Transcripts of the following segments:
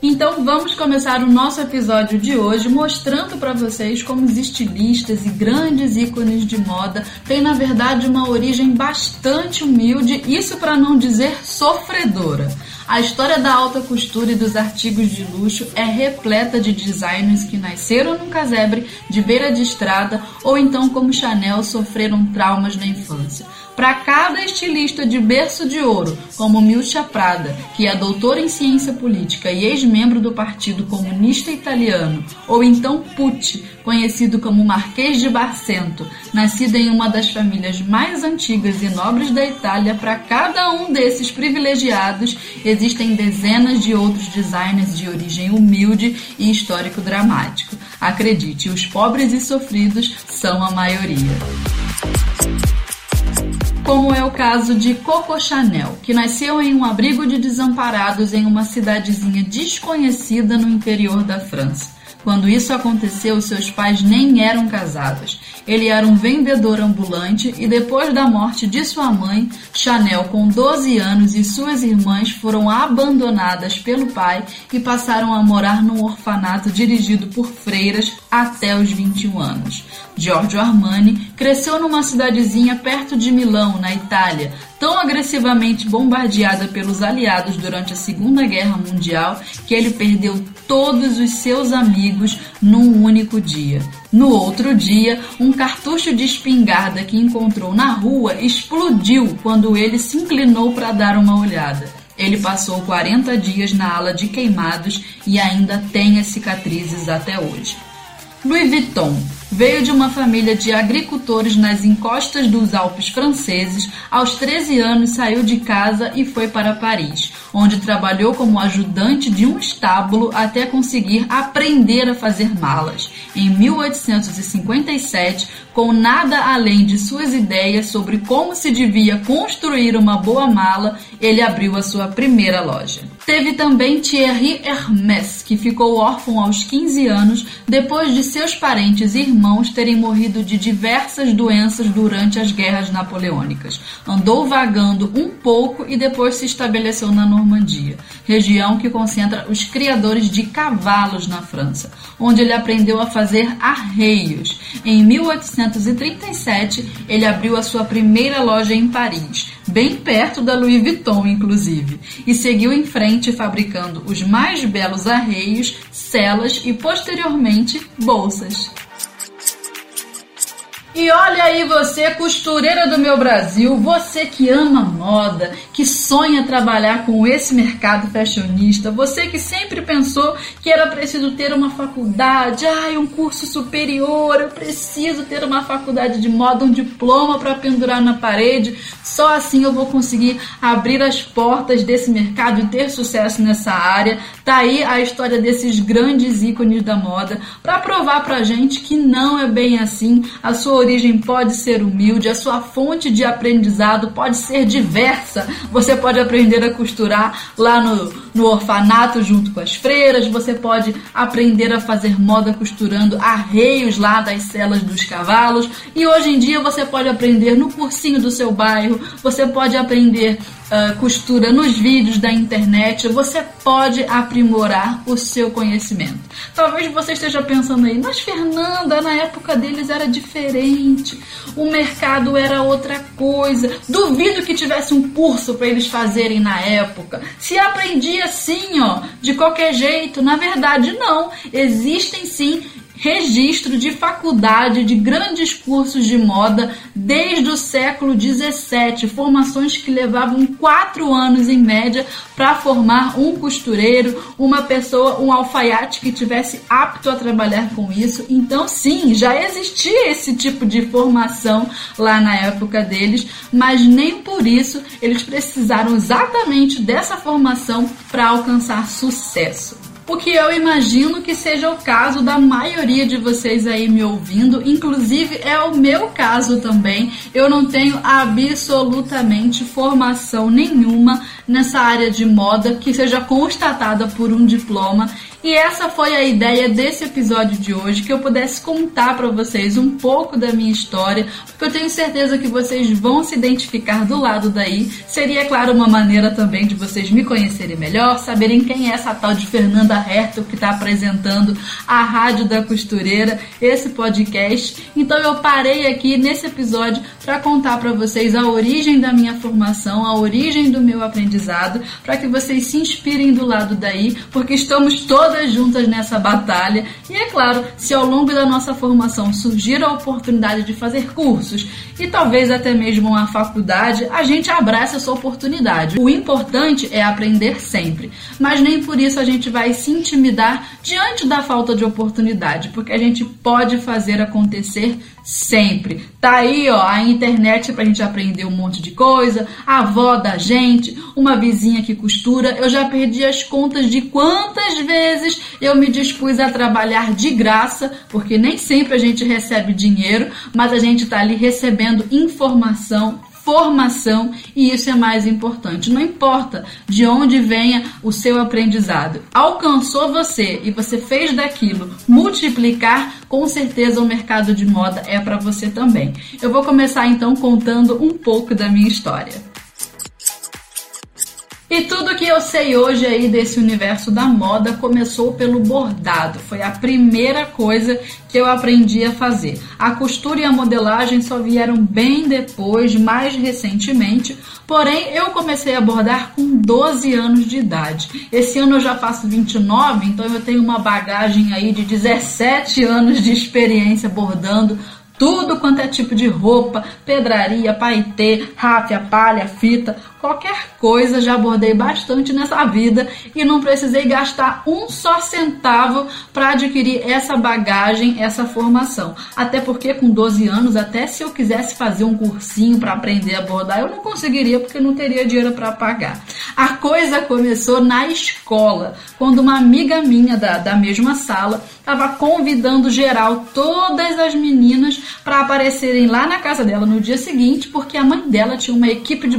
Então vamos começar o nosso episódio de hoje mostrando para vocês como os estilistas e grandes ícones de moda têm na verdade uma origem bastante humilde, isso para não dizer sofredora. A história da alta costura e dos artigos de luxo é repleta de designers que nasceram num casebre de beira de estrada ou então como Chanel sofreram traumas na infância. Para cada estilista de berço de ouro, como Milcha Prada, que é doutora em ciência política e ex-membro do Partido Comunista Italiano, ou então Pucci, conhecido como Marquês de Barcento, nascido em uma das famílias mais antigas e nobres da Itália, para cada um desses privilegiados existem dezenas de outros designers de origem humilde e histórico dramático. Acredite, os pobres e sofridos são a maioria como é o caso de Coco Chanel, que nasceu em um abrigo de desamparados em uma cidadezinha desconhecida no interior da França. Quando isso aconteceu, seus pais nem eram casados. Ele era um vendedor ambulante e depois da morte de sua mãe, Chanel, com 12 anos, e suas irmãs foram abandonadas pelo pai e passaram a morar num orfanato dirigido por freiras até os 21 anos. Giorgio Armani cresceu numa cidadezinha perto de Milão, na Itália, tão agressivamente bombardeada pelos aliados durante a Segunda Guerra Mundial que ele perdeu todos os seus amigos num único dia. No outro dia, um cartucho de espingarda que encontrou na rua explodiu quando ele se inclinou para dar uma olhada. Ele passou 40 dias na ala de queimados e ainda tem as cicatrizes até hoje. Louis Vuitton veio de uma família de agricultores nas encostas dos Alpes franceses. Aos 13 anos saiu de casa e foi para Paris, onde trabalhou como ajudante de um estábulo até conseguir aprender a fazer malas. Em 1857, com nada além de suas ideias sobre como se devia construir uma boa mala, ele abriu a sua primeira loja. Teve também Thierry Hermès, que ficou órfão aos 15 anos depois de seus parentes e irmãos terem morrido de diversas doenças durante as guerras napoleônicas. Andou vagando um pouco e depois se estabeleceu na Normandia, região que concentra os criadores de cavalos na França, onde ele aprendeu a fazer arreios. Em 1837, ele abriu a sua primeira loja em Paris bem perto da Louis Vuitton, inclusive, e seguiu em frente fabricando os mais belos arreios, celas e posteriormente bolsas. E olha aí você, costureira do meu Brasil, você que ama moda, que sonha trabalhar com esse mercado fashionista, você que sempre pensou que era preciso ter uma faculdade, ai, um curso superior, eu preciso ter uma faculdade de moda, um diploma para pendurar na parede, só assim eu vou conseguir abrir as portas desse mercado e ter sucesso nessa área. Tá aí a história desses grandes ícones da moda para provar pra gente que não é bem assim. A sua origem pode ser humilde, a sua fonte de aprendizado pode ser diversa. Você pode aprender a costurar lá no, no orfanato junto com as freiras, você pode aprender a fazer moda costurando arreios lá das celas dos cavalos, e hoje em dia você pode aprender no cursinho do seu bairro, você pode aprender uh, costura nos vídeos da internet, você pode aprimorar o seu conhecimento. Talvez você esteja pensando aí, mas Fernanda, na época deles era diferente, o mercado era outra coisa. Duvido que tivesse um curso para eles fazerem na época. Se aprendia sim, ó, de qualquer jeito. Na verdade, não. Existem sim registro de faculdade de grandes cursos de moda desde o século XVII, formações que levavam quatro anos em média para formar um costureiro, uma pessoa, um alfaiate que tivesse apto a trabalhar com isso. Então, sim, já existia esse tipo de formação lá na época deles, mas nem por isso eles precisaram exatamente dessa formação para alcançar sucesso. O que eu imagino que seja o caso da maioria de vocês aí me ouvindo, inclusive é o meu caso também. Eu não tenho absolutamente formação nenhuma nessa área de moda que seja constatada por um diploma e essa foi a ideia desse episódio de hoje, que eu pudesse contar para vocês um pouco da minha história, porque eu tenho certeza que vocês vão se identificar do lado daí. Seria, claro, uma maneira também de vocês me conhecerem melhor, saberem quem é essa tal de Fernanda Hertel que está apresentando a Rádio da Costureira, esse podcast. Então eu parei aqui nesse episódio para contar para vocês a origem da minha formação, a origem do meu aprendizado, para que vocês se inspirem do lado daí, porque estamos todos todas juntas nessa batalha. E é claro, se ao longo da nossa formação surgir a oportunidade de fazer cursos e talvez até mesmo uma faculdade, a gente abraça essa oportunidade. O importante é aprender sempre, mas nem por isso a gente vai se intimidar diante da falta de oportunidade, porque a gente pode fazer acontecer sempre. Tá aí, ó, a internet pra gente aprender um monte de coisa, a avó da gente, uma vizinha que costura. Eu já perdi as contas de quantas vezes eu me dispus a trabalhar de graça, porque nem sempre a gente recebe dinheiro, mas a gente tá ali recebendo informação, formação e isso é mais importante. Não importa de onde venha o seu aprendizado, alcançou você e você fez daquilo multiplicar, com certeza o mercado de moda é para você também. Eu vou começar então contando um pouco da minha história. E tudo que eu sei hoje aí desse universo da moda começou pelo bordado. Foi a primeira coisa que eu aprendi a fazer. A costura e a modelagem só vieram bem depois, mais recentemente. Porém, eu comecei a bordar com 12 anos de idade. Esse ano eu já faço 29, então eu tenho uma bagagem aí de 17 anos de experiência bordando tudo quanto é tipo de roupa, pedraria, paetê, ráfia, palha, fita, qualquer coisa já abordei bastante nessa vida e não precisei gastar um só centavo para adquirir essa bagagem, essa formação. Até porque com 12 anos, até se eu quisesse fazer um cursinho para aprender a bordar, eu não conseguiria porque não teria dinheiro para pagar. A coisa começou na escola, quando uma amiga minha da, da mesma sala estava convidando geral, todas as meninas, para aparecerem lá na casa dela no dia seguinte, porque a mãe dela tinha uma equipe de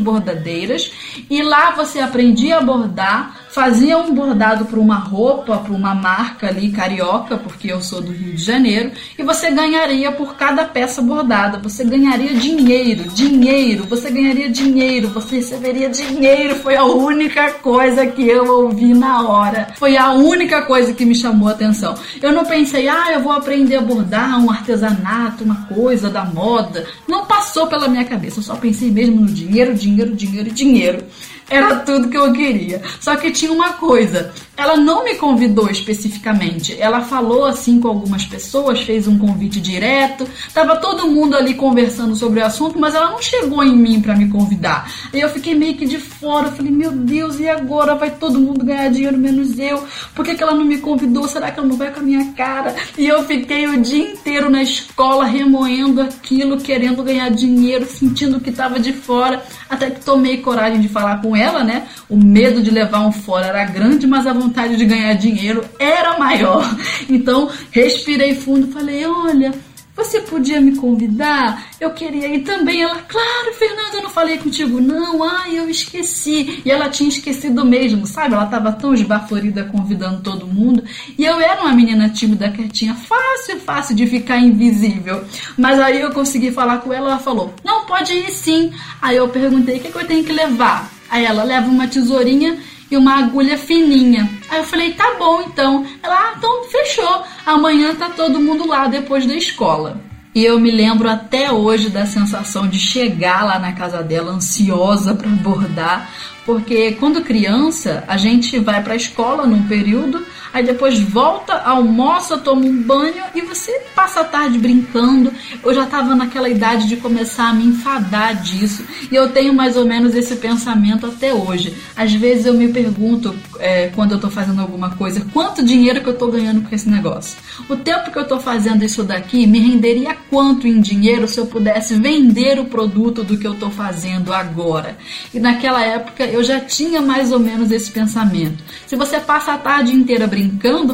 e lá você aprendia a bordar fazia um bordado para uma roupa, para uma marca ali carioca, porque eu sou do Rio de Janeiro, e você ganharia por cada peça bordada, você ganharia dinheiro, dinheiro, você ganharia dinheiro, você receberia dinheiro. Foi a única coisa que eu ouvi na hora. Foi a única coisa que me chamou a atenção. Eu não pensei, ah, eu vou aprender a bordar um artesanato, uma coisa da moda. Não passou pela minha cabeça, eu só pensei mesmo no dinheiro, dinheiro, dinheiro, dinheiro. Era tudo que eu queria. Só que tinha uma coisa. Ela não me convidou especificamente. Ela falou assim com algumas pessoas, fez um convite direto. Tava todo mundo ali conversando sobre o assunto, mas ela não chegou em mim para me convidar. E eu fiquei meio que de fora. falei, meu Deus, e agora? Vai todo mundo ganhar dinheiro menos eu? Por que, que ela não me convidou? Será que ela não vai com a minha cara? E eu fiquei o dia inteiro na escola remoendo aquilo, querendo ganhar dinheiro, sentindo que tava de fora. Até que tomei coragem de falar com ela, né? O medo de levar um fora era grande, mas a vontade de ganhar dinheiro era maior. Então, respirei fundo falei: olha você podia me convidar? Eu queria ir também. Ela, claro, Fernanda, eu não falei contigo, não. Ai, eu esqueci. E ela tinha esquecido mesmo, sabe? Ela estava tão esbaforida convidando todo mundo. E eu era uma menina tímida, quietinha, fácil, fácil de ficar invisível. Mas aí eu consegui falar com ela, ela falou: não, pode ir sim. Aí eu perguntei: o que, que eu tenho que levar? Aí ela leva uma tesourinha e uma agulha fininha. Aí eu falei, tá bom então. Ela, ah, então fechou. Amanhã tá todo mundo lá depois da escola. E eu me lembro até hoje da sensação de chegar lá na casa dela ansiosa para bordar, porque quando criança a gente vai para a escola num período, aí depois volta, almoça, toma um banho e você passa a tarde brincando. Eu já estava naquela idade de começar a me enfadar disso e eu tenho mais ou menos esse pensamento até hoje. Às vezes eu me pergunto, é, quando eu estou fazendo alguma coisa, quanto dinheiro que eu estou ganhando com esse negócio? O tempo que eu estou fazendo isso daqui me renderia quanto em dinheiro se eu pudesse vender o produto do que eu estou fazendo agora? E naquela época eu já tinha mais ou menos esse pensamento. Se você passa a tarde inteira brincando,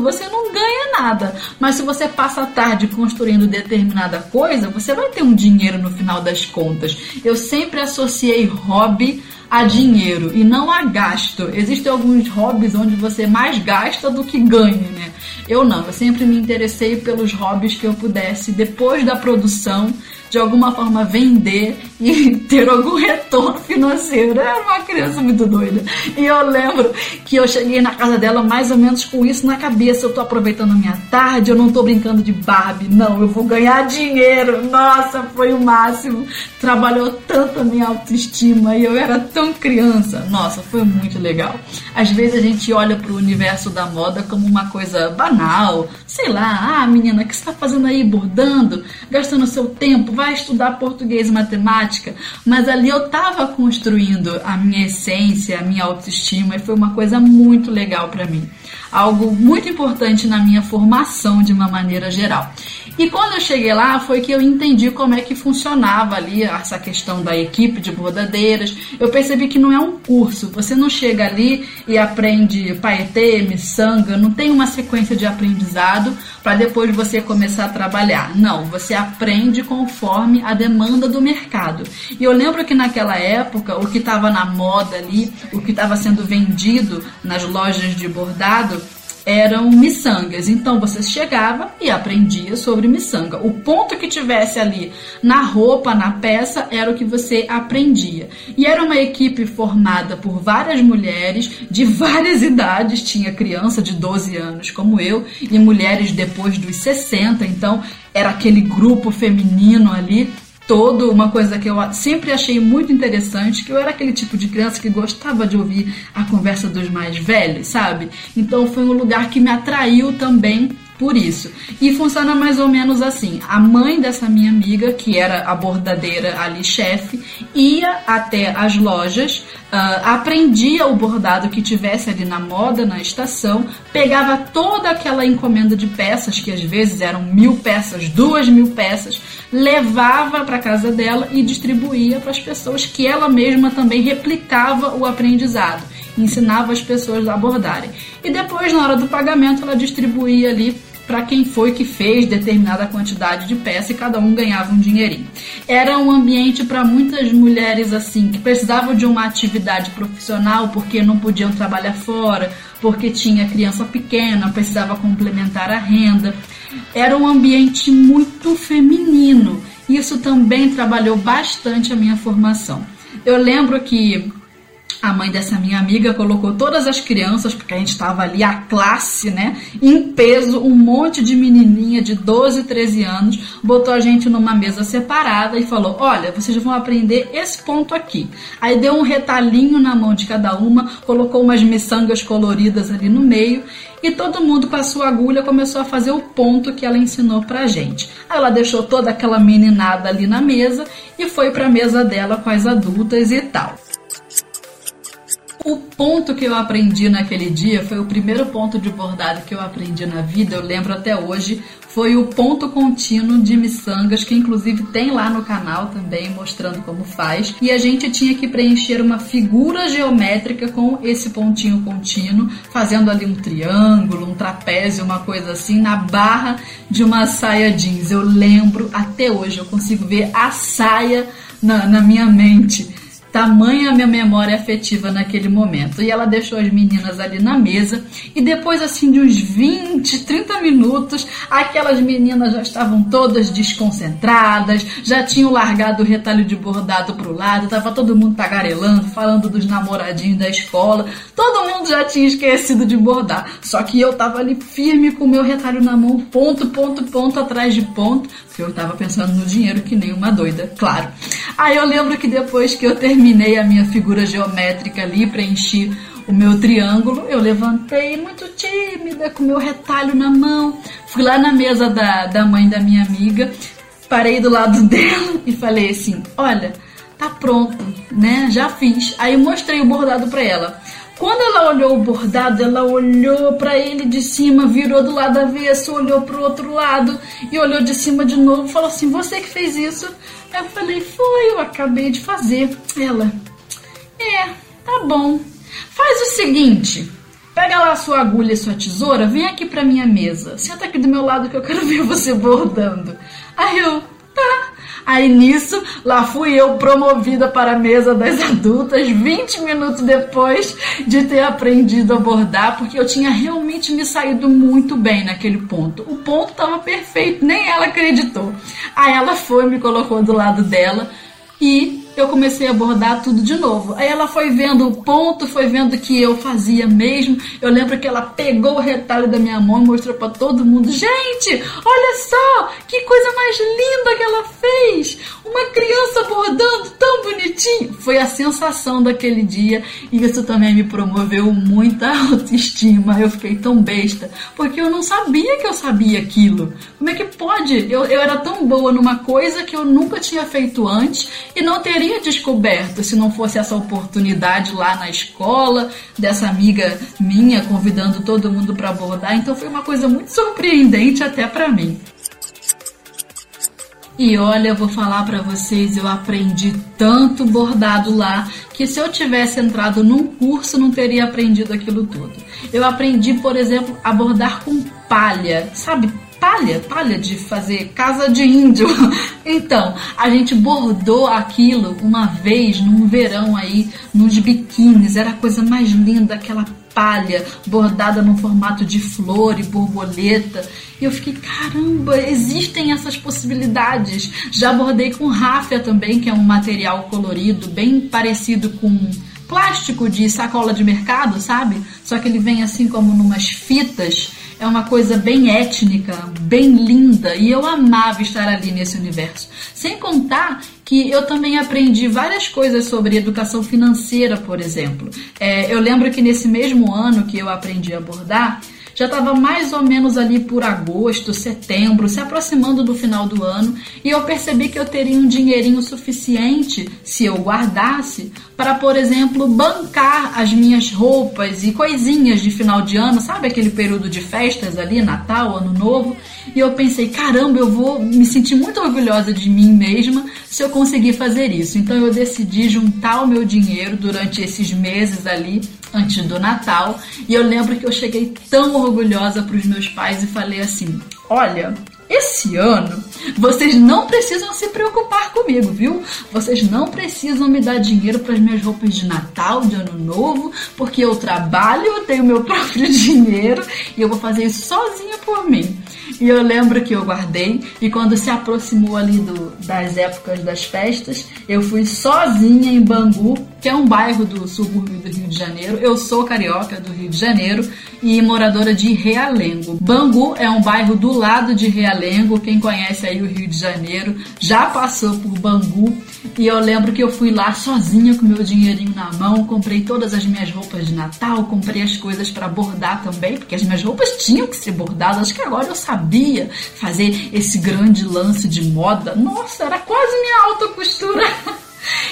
você não ganha nada. Mas se você passa a tarde construindo determinada coisa, você vai ter um dinheiro no final das contas. Eu sempre associei hobby a dinheiro e não a gasto. Existem alguns hobbies onde você mais gasta do que ganha, né? Eu não, eu sempre me interessei pelos hobbies que eu pudesse, depois da produção, de alguma forma vender e ter algum retorno financeiro. Era uma criança muito doida. E eu lembro que eu cheguei na casa dela mais ou menos com isso na cabeça. Eu tô aproveitando a minha tarde, eu não tô brincando de Barbie, não, eu vou ganhar dinheiro. Nossa, foi o máximo. Trabalhou tanto a minha autoestima e eu era tão criança. Nossa, foi muito legal. Às vezes a gente olha pro universo da moda como uma coisa banal. Sei lá, ah, menina, o que você tá fazendo aí bordando? Gastando seu tempo, vai estudar português e matemática, mas ali eu estava construindo a minha essência, a minha autoestima e foi uma coisa muito legal para mim. Algo muito importante na minha formação de uma maneira geral. E quando eu cheguei lá, foi que eu entendi como é que funcionava ali essa questão da equipe de bordadeiras. Eu percebi que não é um curso. Você não chega ali e aprende paetê, miçanga, não tem uma sequência de aprendizado para depois você começar a trabalhar. Não, você aprende conforme a demanda do mercado. E eu lembro que naquela época, o que estava na moda ali, o que estava sendo vendido nas lojas de bordado, eram miçangas. Então você chegava e aprendia sobre miçanga. O ponto que tivesse ali na roupa, na peça, era o que você aprendia. E era uma equipe formada por várias mulheres de várias idades, tinha criança de 12 anos como eu e mulheres depois dos 60, então era aquele grupo feminino ali todo, uma coisa que eu sempre achei muito interessante, que eu era aquele tipo de criança que gostava de ouvir a conversa dos mais velhos, sabe? Então foi um lugar que me atraiu também por isso. E funciona mais ou menos assim: a mãe dessa minha amiga, que era a bordadeira ali, chefe, ia até as lojas, uh, aprendia o bordado que tivesse ali na moda, na estação, pegava toda aquela encomenda de peças, que às vezes eram mil peças, duas mil peças, levava para casa dela e distribuía para as pessoas que ela mesma também replicava o aprendizado ensinava as pessoas a abordarem. E depois, na hora do pagamento, ela distribuía ali para quem foi que fez determinada quantidade de peça e cada um ganhava um dinheirinho. Era um ambiente para muitas mulheres assim que precisavam de uma atividade profissional porque não podiam trabalhar fora, porque tinha criança pequena, precisava complementar a renda. Era um ambiente muito feminino. Isso também trabalhou bastante a minha formação. Eu lembro que a mãe dessa minha amiga colocou todas as crianças, porque a gente estava ali, a classe, né, em peso, um monte de menininha de 12, 13 anos, botou a gente numa mesa separada e falou: Olha, vocês vão aprender esse ponto aqui. Aí deu um retalhinho na mão de cada uma, colocou umas miçangas coloridas ali no meio e todo mundo com a sua agulha começou a fazer o ponto que ela ensinou pra gente. Aí ela deixou toda aquela meninada ali na mesa e foi pra mesa dela com as adultas e tal. O ponto que eu aprendi naquele dia foi o primeiro ponto de bordado que eu aprendi na vida, eu lembro até hoje, foi o ponto contínuo de miçangas, que inclusive tem lá no canal também, mostrando como faz. E a gente tinha que preencher uma figura geométrica com esse pontinho contínuo, fazendo ali um triângulo, um trapézio, uma coisa assim, na barra de uma saia jeans. Eu lembro até hoje, eu consigo ver a saia na, na minha mente Tamanha a minha memória afetiva naquele momento. E ela deixou as meninas ali na mesa. E depois, assim, de uns 20, 30 minutos, aquelas meninas já estavam todas desconcentradas, já tinham largado o retalho de bordado pro lado, tava todo mundo tagarelando, falando dos namoradinhos da escola. Todo mundo já tinha esquecido de bordar. Só que eu tava ali firme com o meu retalho na mão, ponto, ponto, ponto atrás de ponto, porque eu tava pensando no dinheiro que nem uma doida, claro. Aí eu lembro que depois que eu terminei terminei a minha figura geométrica ali, preenchi o meu triângulo, eu levantei muito tímida, com meu retalho na mão, fui lá na mesa da, da mãe da minha amiga, parei do lado dela e falei assim: Olha, tá pronto, né? Já fiz. Aí mostrei o bordado para ela. Quando ela olhou o bordado, ela olhou para ele de cima, virou do lado avesso, olhou para o outro lado e olhou de cima de novo, falou assim: "Você que fez isso?" Eu falei: "Foi, eu acabei de fazer". Ela: "É, Tá bom. Faz o seguinte, Pega lá a sua agulha e sua tesoura, vem aqui pra minha mesa. Senta aqui do meu lado que eu quero ver você bordando. Aí eu, tá. Aí nisso, lá fui eu promovida para a mesa das adultas 20 minutos depois de ter aprendido a bordar, porque eu tinha realmente me saído muito bem naquele ponto. O ponto estava perfeito, nem ela acreditou. Aí ela foi, me colocou do lado dela e eu comecei a bordar tudo de novo. Aí ela foi vendo o ponto, foi vendo que eu fazia mesmo. Eu lembro que ela pegou o retalho da minha mão e mostrou para todo mundo: "Gente, olha só, que coisa mais linda que ela fez! Uma criança bordando tão bonitinho". Foi a sensação daquele dia e isso também me promoveu muita autoestima. Eu fiquei tão besta, porque eu não sabia que eu sabia aquilo. Como é que pode? Eu, eu era tão boa numa coisa que eu nunca tinha feito antes e não teria teria descoberto se não fosse essa oportunidade lá na escola, dessa amiga minha convidando todo mundo para abordar. Então foi uma coisa muito surpreendente até para mim. E olha, eu vou falar para vocês, eu aprendi tanto bordado lá que se eu tivesse entrado num curso não teria aprendido aquilo tudo. Eu aprendi, por exemplo, a bordar com palha, sabe? Palha, palha de fazer casa de índio. Então, a gente bordou aquilo uma vez num verão aí, nos biquínis, era a coisa mais linda, aquela palha bordada no formato de flor e borboleta. E eu fiquei, caramba, existem essas possibilidades. Já bordei com ráfia também, que é um material colorido, bem parecido com plástico de sacola de mercado, sabe? Só que ele vem assim como numas fitas é uma coisa bem étnica, bem linda, e eu amava estar ali nesse universo. Sem contar que eu também aprendi várias coisas sobre educação financeira, por exemplo. É, eu lembro que nesse mesmo ano que eu aprendi a bordar, já estava mais ou menos ali por agosto, setembro, se aproximando do final do ano, e eu percebi que eu teria um dinheirinho suficiente, se eu guardasse, para, por exemplo, bancar as minhas roupas e coisinhas de final de ano, sabe aquele período de festas ali, Natal, Ano Novo? E eu pensei, caramba, eu vou me sentir muito orgulhosa de mim mesma se eu conseguir fazer isso. Então eu decidi juntar o meu dinheiro durante esses meses ali antes do Natal, e eu lembro que eu cheguei tão orgulhosa para os meus pais e falei assim: "Olha, esse ano, vocês não precisam se preocupar comigo, viu? Vocês não precisam me dar dinheiro para as minhas roupas de Natal, de Ano Novo, porque eu trabalho, eu tenho meu próprio dinheiro e eu vou fazer isso sozinha por mim. E eu lembro que eu guardei e quando se aproximou ali do, das épocas das festas, eu fui sozinha em Bangu, que é um bairro do subúrbio do Rio de Janeiro. Eu sou carioca do Rio de Janeiro e moradora de Realengo. Bangu é um bairro do lado de Realengo. Quem conhece aí o Rio de Janeiro já passou por Bangu. E eu lembro que eu fui lá sozinha com meu dinheirinho na mão, comprei todas as minhas roupas de Natal, comprei as coisas para bordar também, porque as minhas roupas tinham que ser bordadas. Acho que agora eu sabia fazer esse grande lance de moda. Nossa, era quase minha alta costura.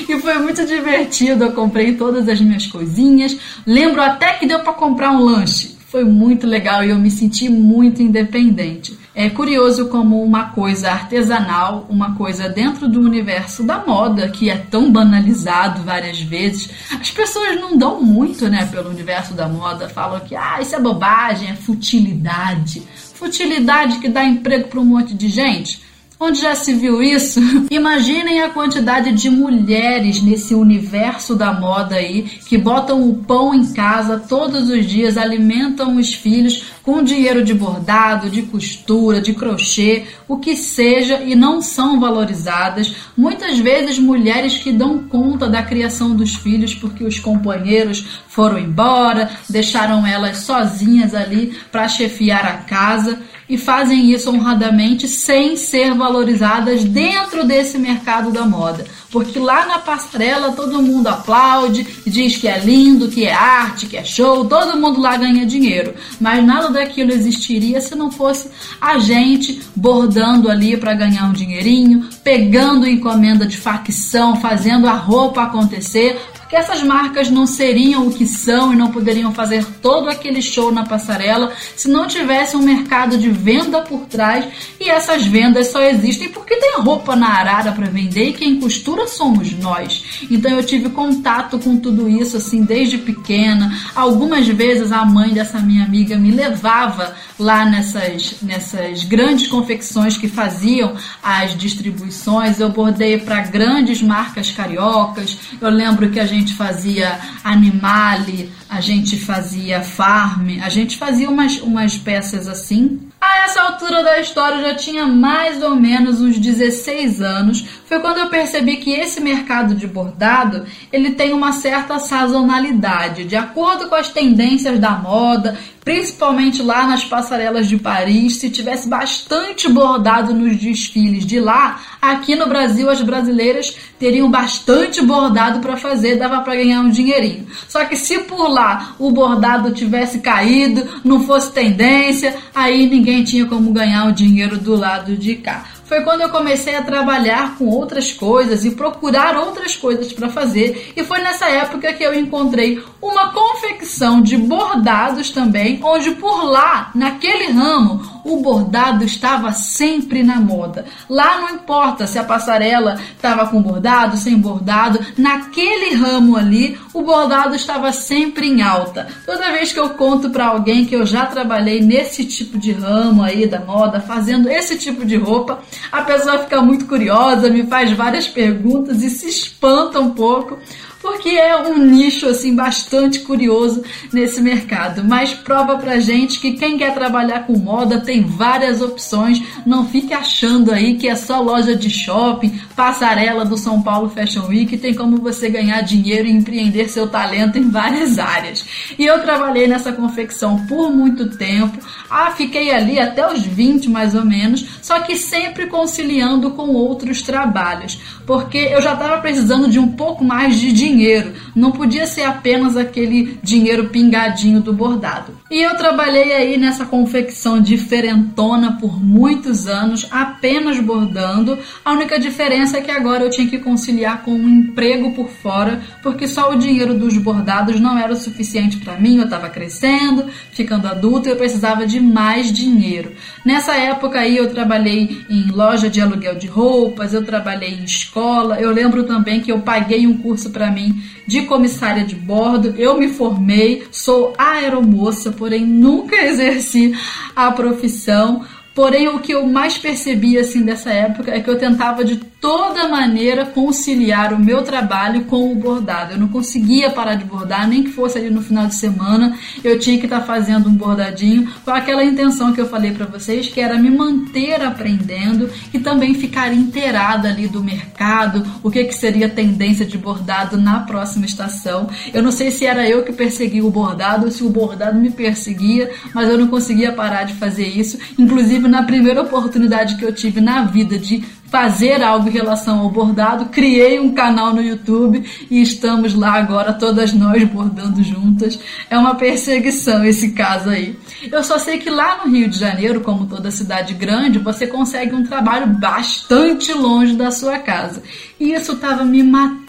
E foi muito divertido. Eu comprei todas as minhas coisinhas. Lembro até que deu para comprar um lanche. Foi muito legal e eu me senti muito independente. É curioso como uma coisa artesanal, uma coisa dentro do universo da moda, que é tão banalizado várias vezes, as pessoas não dão muito, né, pelo universo da moda, falam que ah, isso é bobagem, é futilidade. Futilidade que dá emprego para um monte de gente. Onde já se viu isso? Imaginem a quantidade de mulheres nesse universo da moda aí que botam o pão em casa todos os dias, alimentam os filhos com dinheiro de bordado, de costura, de crochê, o que seja e não são valorizadas. Muitas vezes mulheres que dão conta da criação dos filhos porque os companheiros foram embora, deixaram elas sozinhas ali para chefiar a casa e fazem isso honradamente sem ser valorizadas dentro desse mercado da moda. Porque lá na passarela todo mundo aplaude, diz que é lindo, que é arte, que é show, todo mundo lá ganha dinheiro. Mas nada daquilo existiria se não fosse a gente bordando ali para ganhar um dinheirinho, pegando encomenda de facção, fazendo a roupa acontecer, que essas marcas não seriam o que são e não poderiam fazer todo aquele show na passarela se não tivesse um mercado de venda por trás e essas vendas só existem porque tem roupa na arara para vender e quem costura somos nós. Então eu tive contato com tudo isso assim desde pequena. Algumas vezes a mãe dessa minha amiga me levava lá nessas, nessas grandes confecções que faziam as distribuições. Eu bordei para grandes marcas cariocas. Eu lembro que a gente fazia Animale, a gente fazia Farm, a gente fazia umas, umas peças assim. A essa altura da história eu já tinha mais ou menos uns 16 anos. Foi quando eu percebi que esse mercado de bordado, ele tem uma certa sazonalidade, de acordo com as tendências da moda principalmente lá nas passarelas de Paris, se tivesse bastante bordado nos desfiles de lá, aqui no Brasil as brasileiras teriam bastante bordado para fazer, dava para ganhar um dinheirinho. Só que se por lá o bordado tivesse caído, não fosse tendência, aí ninguém tinha como ganhar o dinheiro do lado de cá foi quando eu comecei a trabalhar com outras coisas e procurar outras coisas para fazer. E foi nessa época que eu encontrei uma confecção de bordados também, onde por lá, naquele ramo, o bordado estava sempre na moda. Lá não importa se a passarela estava com bordado, sem bordado, naquele ramo ali, o bordado estava sempre em alta. Toda vez que eu conto para alguém que eu já trabalhei nesse tipo de ramo aí da moda, fazendo esse tipo de roupa, a pessoa fica muito curiosa, me faz várias perguntas e se espanta um pouco porque é um nicho assim bastante curioso nesse mercado. Mas prova pra gente que quem quer trabalhar com moda tem várias opções. Não fique achando aí que é só loja de shopping, passarela do São Paulo Fashion Week, tem como você ganhar dinheiro e empreender seu talento em várias áreas. E eu trabalhei nessa confecção por muito tempo. Ah, fiquei ali até os 20 mais ou menos, só que sempre conciliando com outros trabalhos, porque eu já estava precisando de um pouco mais de dinheiro dinheiro, não podia ser apenas aquele dinheiro pingadinho do bordado. E eu trabalhei aí nessa confecção diferentona por muitos anos, apenas bordando. A única diferença é que agora eu tinha que conciliar com um emprego por fora, porque só o dinheiro dos bordados não era o suficiente para mim. Eu estava crescendo, ficando adulta eu precisava de mais dinheiro. Nessa época aí eu trabalhei em loja de aluguel de roupas, eu trabalhei em escola. Eu lembro também que eu paguei um curso para mim de comissária de bordo. Eu me formei, sou aeromoça, porém nunca exerci a profissão. Porém, o que eu mais percebi assim dessa época é que eu tentava de toda maneira conciliar o meu trabalho com o bordado. Eu não conseguia parar de bordar, nem que fosse ali no final de semana, eu tinha que estar tá fazendo um bordadinho com aquela intenção que eu falei para vocês, que era me manter aprendendo e também ficar inteirada ali do mercado, o que, que seria tendência de bordado na próxima estação. Eu não sei se era eu que perseguia o bordado ou se o bordado me perseguia, mas eu não conseguia parar de fazer isso. Inclusive, na primeira oportunidade que eu tive na vida de fazer algo em relação ao bordado, criei um canal no YouTube e estamos lá agora, todas nós bordando juntas. É uma perseguição esse caso aí. Eu só sei que lá no Rio de Janeiro, como toda cidade grande, você consegue um trabalho bastante longe da sua casa. E isso estava me matando,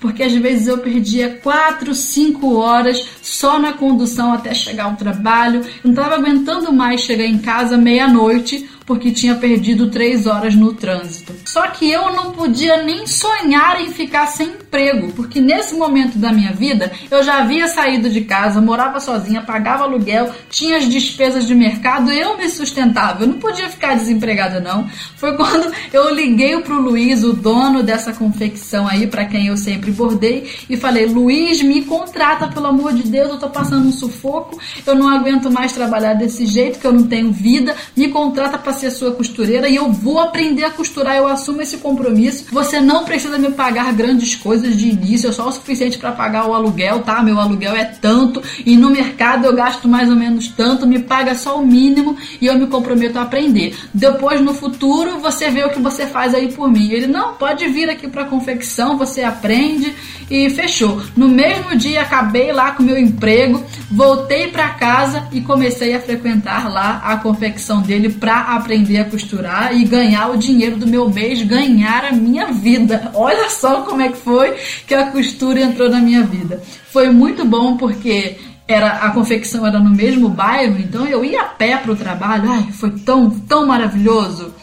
porque às vezes eu perdia 4, 5 horas só na condução até chegar ao trabalho. Eu não estava aguentando mais chegar em casa meia-noite porque tinha perdido três horas no trânsito. Só que eu não podia nem sonhar em ficar sem emprego, porque nesse momento da minha vida eu já havia saído de casa, morava sozinha, pagava aluguel, tinha as despesas de mercado, eu me sustentava, eu não podia ficar desempregada não. Foi quando eu liguei pro Luiz, o dono dessa confecção aí, para quem eu sempre bordei, e falei: Luiz, me contrata, pelo amor de Deus, eu tô passando um sufoco, eu não aguento mais trabalhar desse jeito, que eu não tenho vida, me contrata para ser sua costureira e eu vou aprender a costurar, eu assumo esse compromisso. Você não precisa me pagar grandes coisas de início, é só o suficiente para pagar o aluguel, tá? Meu aluguel é tanto e no mercado eu gasto mais ou menos tanto, me paga só o mínimo e eu me comprometo a aprender. Depois no futuro você vê o que você faz aí por mim. Ele não pode vir aqui para confecção, você aprende e fechou. No mesmo dia acabei lá com meu emprego, voltei para casa e comecei a frequentar lá a confecção dele para aprender a costurar e ganhar o dinheiro do meu mês, ganhar a minha vida. Olha só como é que foi que a costura entrou na minha vida. Foi muito bom porque era a confecção era no mesmo bairro, então eu ia a pé para o trabalho. Ai, foi tão, tão maravilhoso.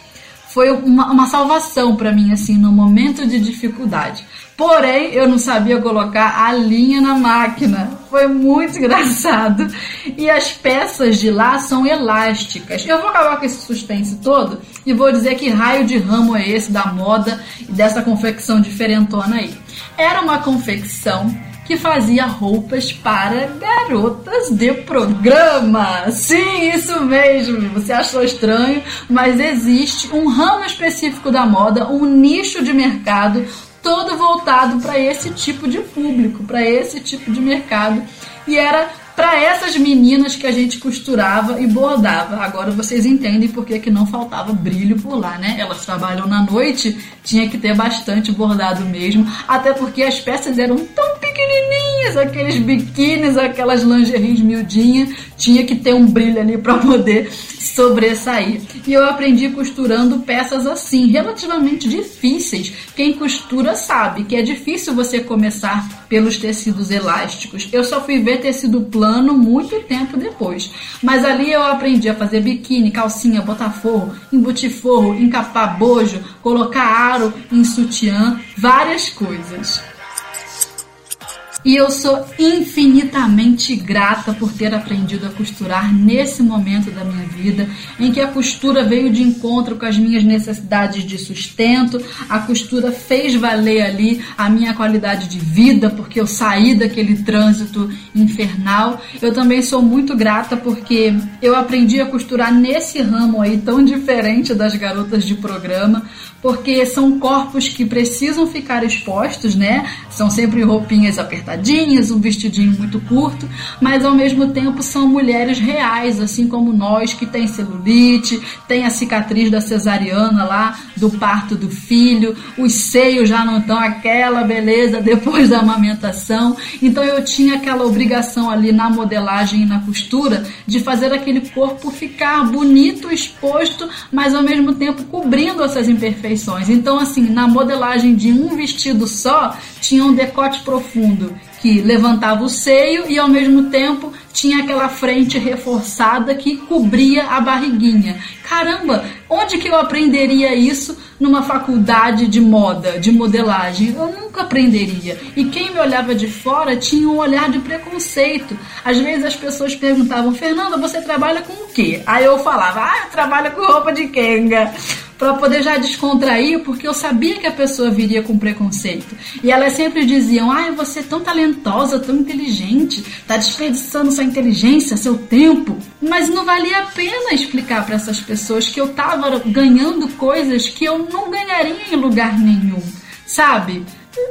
Foi uma, uma salvação para mim, assim, no momento de dificuldade. Porém, eu não sabia colocar a linha na máquina. Foi muito engraçado. E as peças de lá são elásticas. Eu vou acabar com esse suspense todo e vou dizer que raio de ramo é esse da moda e dessa confecção diferentona aí. Era uma confecção que fazia roupas para garotas de programa. Sim, isso mesmo. Você achou estranho, mas existe um ramo específico da moda, um nicho de mercado todo voltado para esse tipo de público, para esse tipo de mercado. E era para essas meninas que a gente costurava e bordava. Agora vocês entendem por que, não faltava brilho por lá, né? Elas trabalham na noite, tinha que ter bastante bordado mesmo, até porque as peças eram tão pequenininhas, aqueles biquínis, aquelas lingeries miudinhas, tinha que ter um brilho ali para poder sobressair. E eu aprendi costurando peças assim, relativamente difíceis. Quem costura sabe que é difícil você começar pelos tecidos elásticos. Eu só fui ver tecido plano muito tempo depois. Mas ali eu aprendi a fazer biquíni, calcinha, botar forro, embutir forro, encapar bojo, colocar aro em sutiã, várias coisas. E eu sou infinitamente grata por ter aprendido a costurar nesse momento da minha vida, em que a costura veio de encontro com as minhas necessidades de sustento, a costura fez valer ali a minha qualidade de vida, porque eu saí daquele trânsito infernal. Eu também sou muito grata porque eu aprendi a costurar nesse ramo aí tão diferente das garotas de programa, porque são corpos que precisam ficar expostos, né? São sempre roupinhas apertadinhas, um vestidinho muito curto, mas ao mesmo tempo são mulheres reais, assim como nós, que tem celulite, tem a cicatriz da cesariana lá, do parto do filho, os seios já não estão aquela beleza depois da amamentação. Então eu tinha aquela obrigação ali na modelagem e na costura de fazer aquele corpo ficar bonito, exposto, mas ao mesmo tempo cobrindo essas imperfeições então, assim, na modelagem de um vestido só, tinha um decote profundo que levantava o seio e ao mesmo tempo tinha aquela frente reforçada que cobria a barriguinha. Caramba, onde que eu aprenderia isso numa faculdade de moda, de modelagem? Eu nunca aprenderia. E quem me olhava de fora tinha um olhar de preconceito. Às vezes as pessoas perguntavam: "Fernanda, você trabalha com o quê?" Aí eu falava: "Ah, eu trabalho com roupa de kenga." Para poder já descontrair, porque eu sabia que a pessoa viria com preconceito. E elas sempre diziam: "Ai, você é tão talentosa, tão inteligente, tá desperdiçando sua inteligência, seu tempo". Mas não valia a pena explicar para essas pessoas que eu estava ganhando coisas que eu não ganharia em lugar nenhum, sabe?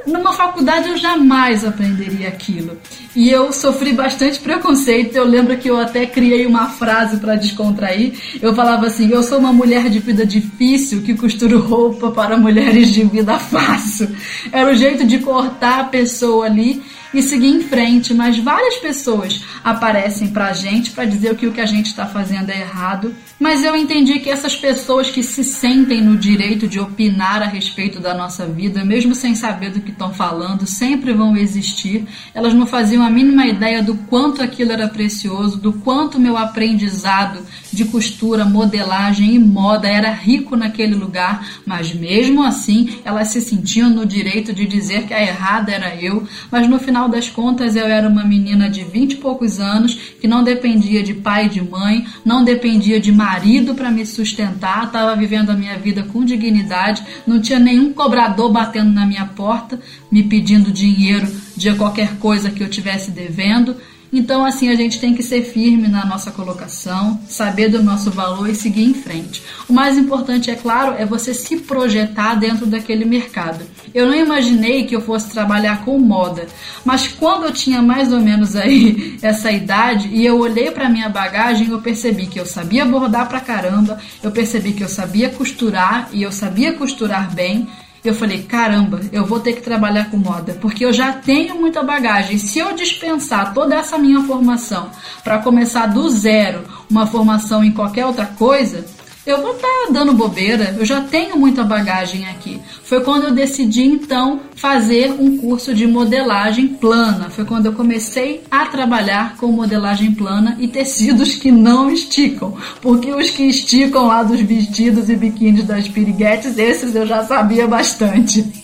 Numa faculdade eu jamais aprenderia aquilo. E eu sofri bastante preconceito. Eu lembro que eu até criei uma frase para descontrair. Eu falava assim: Eu sou uma mulher de vida difícil que costuro roupa para mulheres de vida fácil. Era o jeito de cortar a pessoa ali e seguir em frente. Mas várias pessoas aparecem pra gente para dizer que o que a gente está fazendo é errado. Mas eu entendi que essas pessoas que se sentem no direito de opinar a respeito da nossa vida, mesmo sem saber do que estão falando, sempre vão existir. Elas não faziam a mínima ideia do quanto aquilo era precioso, do quanto meu aprendizado de costura, modelagem e moda era rico naquele lugar, mas mesmo assim elas se sentiam no direito de dizer que a errada era eu, mas no final das contas eu era uma menina de vinte e poucos anos que não dependia de pai e de mãe, não dependia de marido para me sustentar, estava vivendo a minha vida com dignidade, não tinha nenhum cobrador batendo na minha porta me pedindo dinheiro de qualquer coisa que eu tivesse devendo. Então, assim, a gente tem que ser firme na nossa colocação, saber do nosso valor e seguir em frente. O mais importante, é claro, é você se projetar dentro daquele mercado. Eu não imaginei que eu fosse trabalhar com moda, mas quando eu tinha mais ou menos aí essa idade e eu olhei para minha bagagem, eu percebi que eu sabia bordar pra caramba, eu percebi que eu sabia costurar e eu sabia costurar bem eu falei, caramba, eu vou ter que trabalhar com moda, porque eu já tenho muita bagagem. Se eu dispensar toda essa minha formação para começar do zero, uma formação em qualquer outra coisa, eu vou estar tá dando bobeira, eu já tenho muita bagagem aqui. Foi quando eu decidi então fazer um curso de modelagem plana. Foi quando eu comecei a trabalhar com modelagem plana e tecidos que não esticam, porque os que esticam lá dos vestidos e biquínis das piriguetes, esses eu já sabia bastante.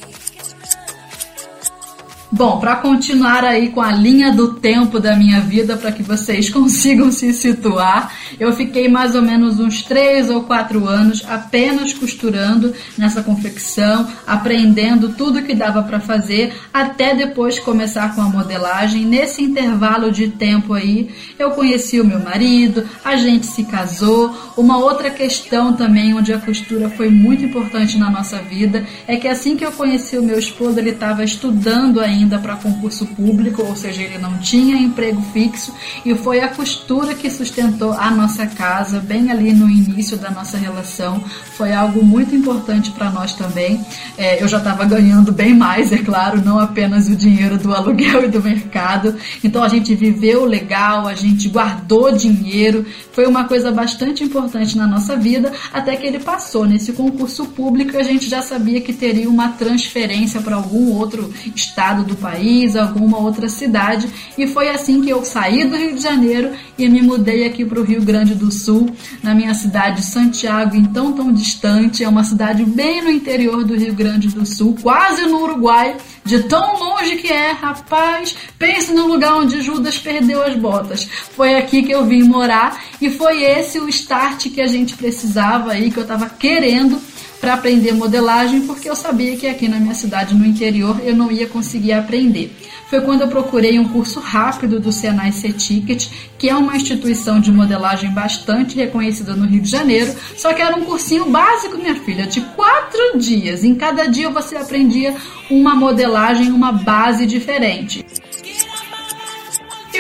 Bom, para continuar aí com a linha do tempo da minha vida, para que vocês consigam se situar, eu fiquei mais ou menos uns três ou quatro anos apenas costurando nessa confecção, aprendendo tudo que dava para fazer, até depois começar com a modelagem. Nesse intervalo de tempo aí, eu conheci o meu marido, a gente se casou. Uma outra questão também onde a costura foi muito importante na nossa vida é que assim que eu conheci o meu esposo, ele estava estudando ainda ainda para concurso público, ou seja, ele não tinha emprego fixo e foi a costura que sustentou a nossa casa bem ali no início da nossa relação. Foi algo muito importante para nós também. É, eu já estava ganhando bem mais, é claro, não apenas o dinheiro do aluguel e do mercado. Então a gente viveu legal, a gente guardou dinheiro, foi uma coisa bastante importante na nossa vida, até que ele passou nesse concurso público. A gente já sabia que teria uma transferência para algum outro estado do país, alguma outra cidade, e foi assim que eu saí do Rio de Janeiro e me mudei aqui para o Rio Grande do Sul, na minha cidade Santiago, então tão distante, é uma cidade bem no interior do Rio Grande do Sul, quase no Uruguai, de tão longe que é, rapaz. Pense no lugar onde Judas perdeu as botas. Foi aqui que eu vim morar e foi esse o start que a gente precisava aí, que eu estava querendo para aprender modelagem, porque eu sabia que aqui na minha cidade, no interior, eu não ia conseguir aprender. Foi quando eu procurei um curso rápido do Senai C-Ticket, que é uma instituição de modelagem bastante reconhecida no Rio de Janeiro, só que era um cursinho básico, minha filha, de quatro dias. Em cada dia você aprendia uma modelagem, uma base diferente.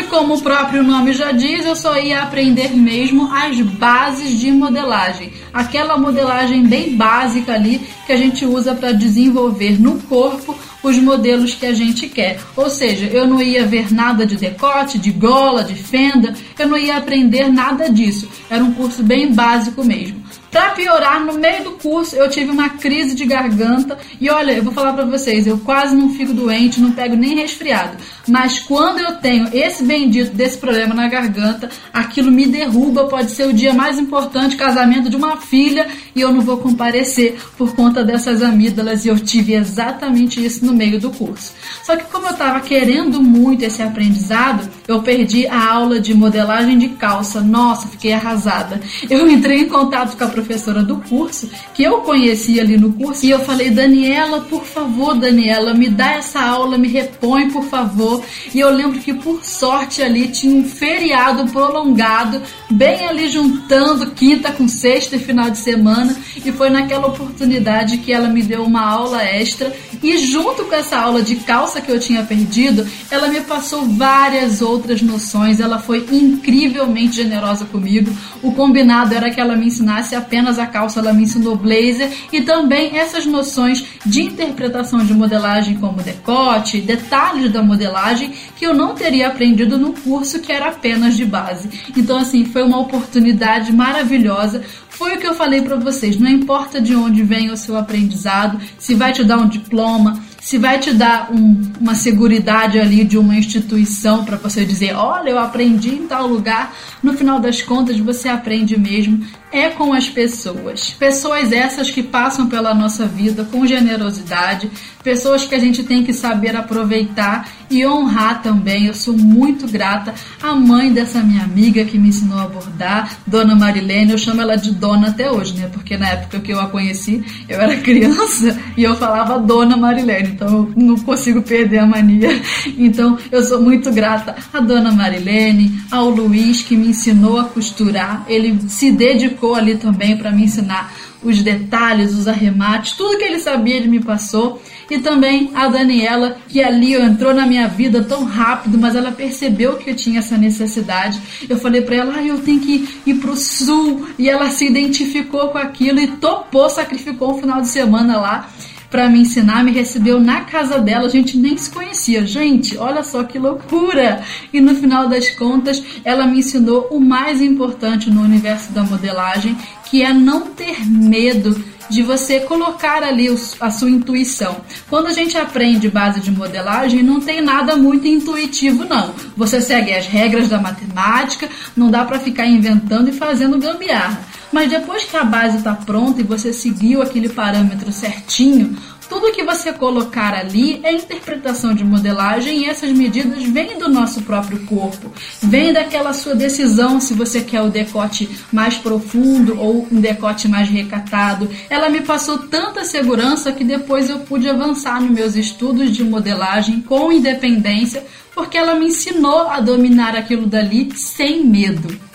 E como o próprio nome já diz, eu só ia aprender mesmo as bases de modelagem. Aquela modelagem bem básica ali que a gente usa para desenvolver no corpo os modelos que a gente quer. Ou seja, eu não ia ver nada de decote, de gola, de fenda, eu não ia aprender nada disso. Era um curso bem básico mesmo. Para piorar, no meio do curso eu tive uma crise de garganta e olha, eu vou falar para vocês, eu quase não fico doente, não pego nem resfriado. Mas quando eu tenho esse bendito desse problema na garganta, aquilo me derruba, pode ser o dia mais importante, casamento de uma filha, e eu não vou comparecer por conta dessas amígdalas e eu tive exatamente isso no meio do curso. Só que como eu estava querendo muito esse aprendizado, eu perdi a aula de modelagem de calça. Nossa, fiquei arrasada. Eu entrei em contato com a professora do curso, que eu conhecia ali no curso, e eu falei: Daniela, por favor, Daniela, me dá essa aula, me repõe, por favor. E eu lembro que, por sorte, ali tinha um feriado prolongado, bem ali juntando quinta com sexta e final de semana, e foi naquela oportunidade que ela me deu uma aula extra. E junto com essa aula de calça que eu tinha perdido, ela me passou várias outras noções. Ela foi incrivelmente generosa comigo. O combinado era que ela me ensinasse a apenas a calça, ela me ensinou blazer e também essas noções de interpretação de modelagem como decote, detalhes da modelagem que eu não teria aprendido no curso que era apenas de base. Então assim, foi uma oportunidade maravilhosa. Foi o que eu falei para vocês, não importa de onde vem o seu aprendizado, se vai te dar um diploma, se vai te dar um, uma seguridade ali de uma instituição para você dizer, olha, eu aprendi em tal lugar. No final das contas, você aprende mesmo é com as pessoas. Pessoas essas que passam pela nossa vida com generosidade, pessoas que a gente tem que saber aproveitar e honrar também. Eu sou muito grata à mãe dessa minha amiga que me ensinou a bordar, Dona Marilene. Eu chamo ela de Dona até hoje, né? Porque na época que eu a conheci, eu era criança e eu falava Dona Marilene, então eu não consigo perder a mania. Então eu sou muito grata à Dona Marilene, ao Luiz que me ensinou a costurar. Ele se dedicou ali também para me ensinar os detalhes, os arremates, tudo que ele sabia ele me passou. E também a Daniela, que ali entrou na minha vida tão rápido, mas ela percebeu que eu tinha essa necessidade. Eu falei para ela, ah, eu tenho que ir pro sul. E ela se identificou com aquilo e topou, sacrificou um final de semana lá para me ensinar, me recebeu na casa dela, a gente nem se conhecia. Gente, olha só que loucura! E no final das contas, ela me ensinou o mais importante no universo da modelagem, que é não ter medo de você colocar ali a sua intuição. Quando a gente aprende base de modelagem, não tem nada muito intuitivo não. Você segue as regras da matemática, não dá para ficar inventando e fazendo gambiarra. Mas depois que a base está pronta e você seguiu aquele parâmetro certinho, tudo que você colocar ali é interpretação de modelagem e essas medidas vêm do nosso próprio corpo. Vêm daquela sua decisão se você quer o decote mais profundo ou um decote mais recatado. Ela me passou tanta segurança que depois eu pude avançar nos meus estudos de modelagem com independência, porque ela me ensinou a dominar aquilo dali sem medo.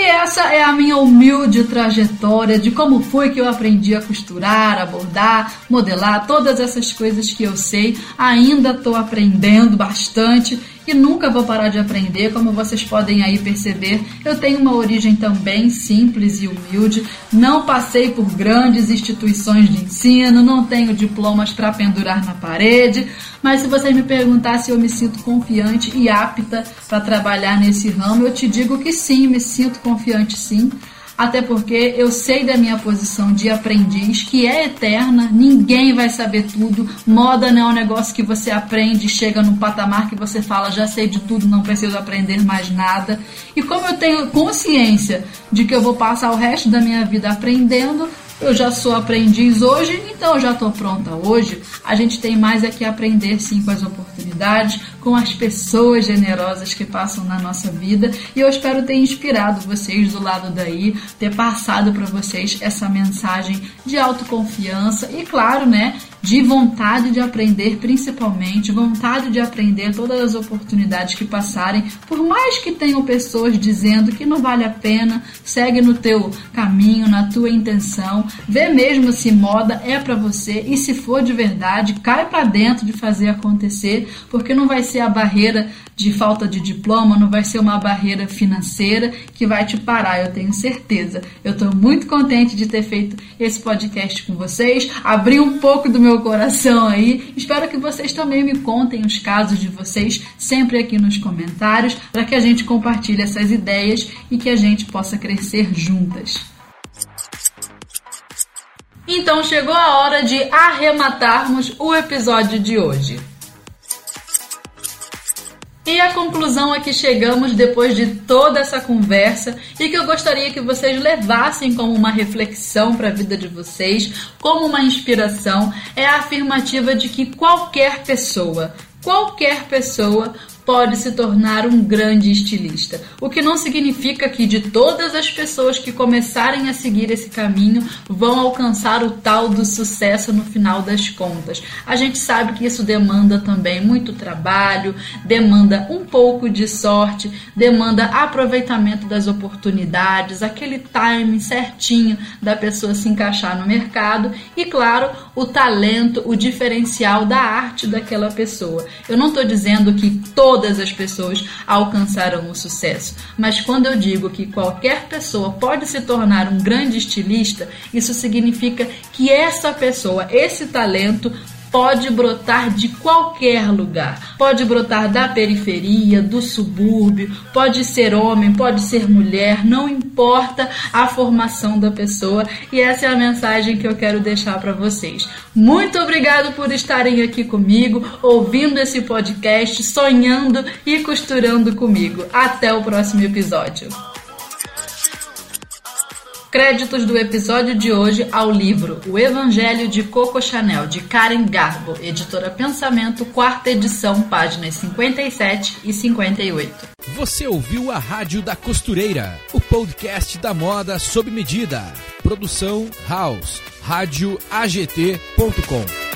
E essa é a minha humilde trajetória de como foi que eu aprendi a costurar, a bordar, modelar, todas essas coisas que eu sei. Ainda estou aprendendo bastante e nunca vou parar de aprender, como vocês podem aí perceber. Eu tenho uma origem também simples e humilde, não passei por grandes instituições de ensino, não tenho diplomas para pendurar na parede, mas se você me perguntar se eu me sinto confiante e apta para trabalhar nesse ramo, eu te digo que sim, me sinto confiante sim até porque eu sei da minha posição de aprendiz, que é eterna, ninguém vai saber tudo. Moda não é um negócio que você aprende, chega num patamar que você fala, já sei de tudo, não preciso aprender mais nada. E como eu tenho consciência de que eu vou passar o resto da minha vida aprendendo, eu já sou aprendiz hoje, então eu já estou pronta hoje. A gente tem mais é que aprender sim com as oportunidades, com as pessoas generosas que passam na nossa vida. E eu espero ter inspirado vocês do lado daí, ter passado para vocês essa mensagem de autoconfiança e, claro, né, de vontade de aprender, principalmente, vontade de aprender todas as oportunidades que passarem, por mais que tenham pessoas dizendo que não vale a pena, segue no teu caminho, na tua intenção, vê mesmo se moda é para você e se for de verdade, cai para dentro de fazer acontecer, porque não vai ser a barreira de falta de diploma, não vai ser uma barreira financeira que vai te parar, eu tenho certeza. Eu estou muito contente de ter feito esse podcast com vocês, abrir um pouco do meu coração aí. Espero que vocês também me contem os casos de vocês sempre aqui nos comentários, para que a gente compartilhe essas ideias e que a gente possa crescer juntas. Então chegou a hora de arrematarmos o episódio de hoje. E a conclusão a que chegamos depois de toda essa conversa e que eu gostaria que vocês levassem como uma reflexão para a vida de vocês, como uma inspiração, é a afirmativa de que qualquer pessoa, qualquer pessoa pode se tornar um grande estilista. O que não significa que de todas as pessoas que começarem a seguir esse caminho vão alcançar o tal do sucesso no final das contas. A gente sabe que isso demanda também muito trabalho, demanda um pouco de sorte, demanda aproveitamento das oportunidades, aquele timing certinho da pessoa se encaixar no mercado e, claro, o talento, o diferencial da arte daquela pessoa. Eu não estou dizendo que todas todas as pessoas alcançarão o sucesso. Mas quando eu digo que qualquer pessoa pode se tornar um grande estilista, isso significa que essa pessoa, esse talento, pode brotar de qualquer lugar. Pode brotar da periferia, do subúrbio, pode ser homem, pode ser mulher, não importa a formação da pessoa. E essa é a mensagem que eu quero deixar para vocês. Muito obrigado por estarem aqui comigo, ouvindo esse podcast, sonhando e costurando comigo. Até o próximo episódio. Créditos do episódio de hoje ao livro O Evangelho de Coco Chanel, de Karen Garbo, editora Pensamento, quarta edição, páginas 57 e 58. Você ouviu a Rádio da Costureira, o podcast da moda sob medida. Produção House, rádio AGT.com.